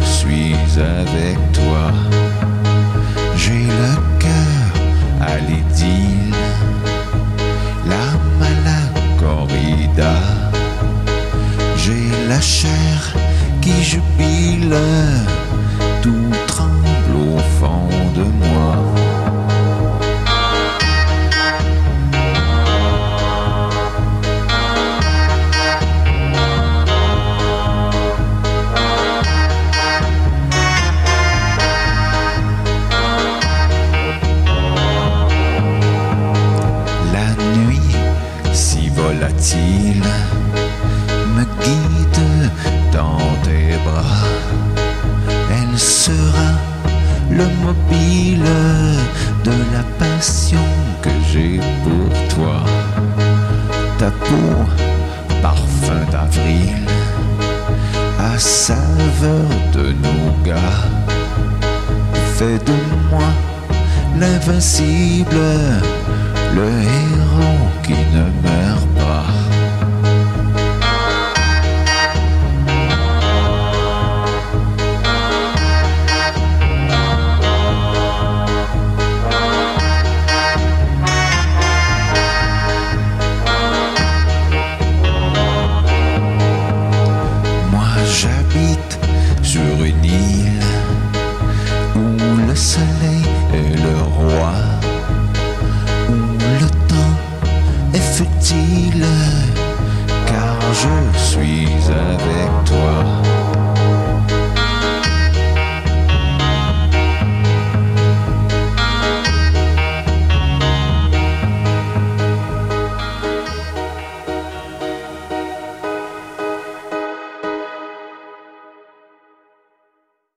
je suis avec toi. J'ai le cœur à l'idylle, la corrida. J'ai la chair qui jubile, tout le mobile de la passion que j'ai pour toi. Ta peau, parfum d'avril, à saveur de nougat, fait de moi l'invincible, le héros qui ne meurt J'habite sur une île où le sel